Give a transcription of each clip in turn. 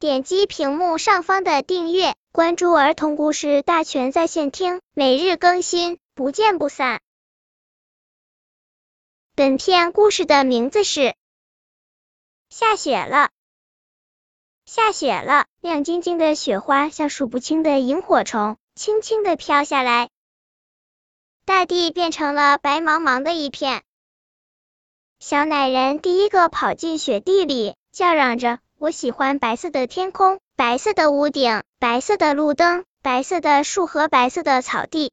点击屏幕上方的订阅，关注儿童故事大全在线听，每日更新，不见不散。本片故事的名字是《下雪了》。下雪了，亮晶晶的雪花像数不清的萤火虫，轻轻的飘下来，大地变成了白茫茫的一片。小奶人第一个跑进雪地里，叫嚷着：“我喜欢白色的天空，白色的屋顶，白色的路灯，白色的树和白色的草地。”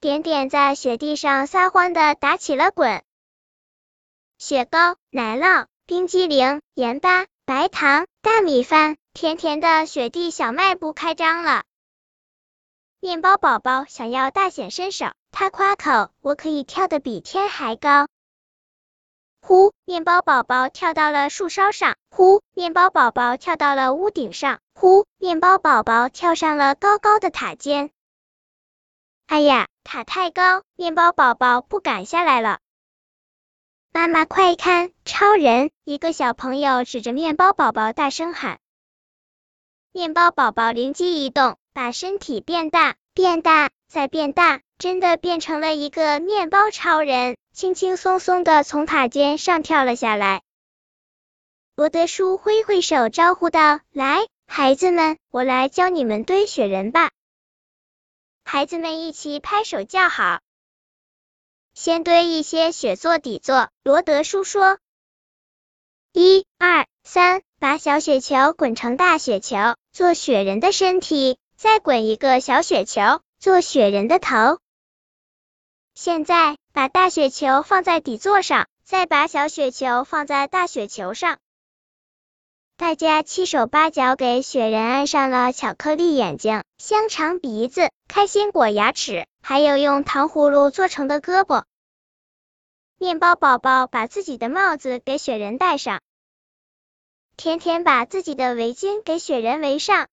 点点在雪地上撒欢的打起了滚。雪糕、奶酪、冰激凌、盐巴、白糖、大米饭，甜甜的雪地小卖部开张了。面包宝宝想要大显身手，他夸口：“我可以跳得比天还高。”呼！面包宝宝跳到了树梢上。呼！面包宝宝跳到了屋顶上。呼！面包宝宝跳上了高高的塔尖。哎呀，塔太高，面包宝宝不敢下来了。妈妈，快看，超人！一个小朋友指着面包宝宝大声喊。面包宝宝灵机一动，把身体变大，变大，再变大，真的变成了一个面包超人。轻轻松松的从塔尖上跳了下来。罗德叔挥挥手招呼道：“来，孩子们，我来教你们堆雪人吧。”孩子们一起拍手叫好。先堆一些雪做底座，罗德叔说：“一、二、三，把小雪球滚成大雪球，做雪人的身体；再滚一个小雪球，做雪人的头。现在。”把大雪球放在底座上，再把小雪球放在大雪球上。大家七手八脚给雪人安上了巧克力眼睛、香肠鼻子、开心果牙齿，还有用糖葫芦做成的胳膊。面包宝宝把自己的帽子给雪人戴上，甜甜把自己的围巾给雪人围上。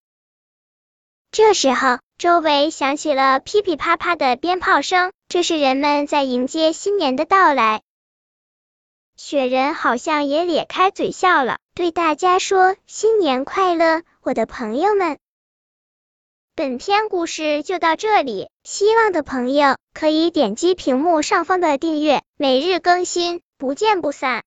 这时候，周围响起了噼噼啪啪的鞭炮声。这是人们在迎接新年的到来。雪人好像也咧开嘴笑了，对大家说：“新年快乐，我的朋友们！”本篇故事就到这里，希望的朋友可以点击屏幕上方的订阅，每日更新，不见不散。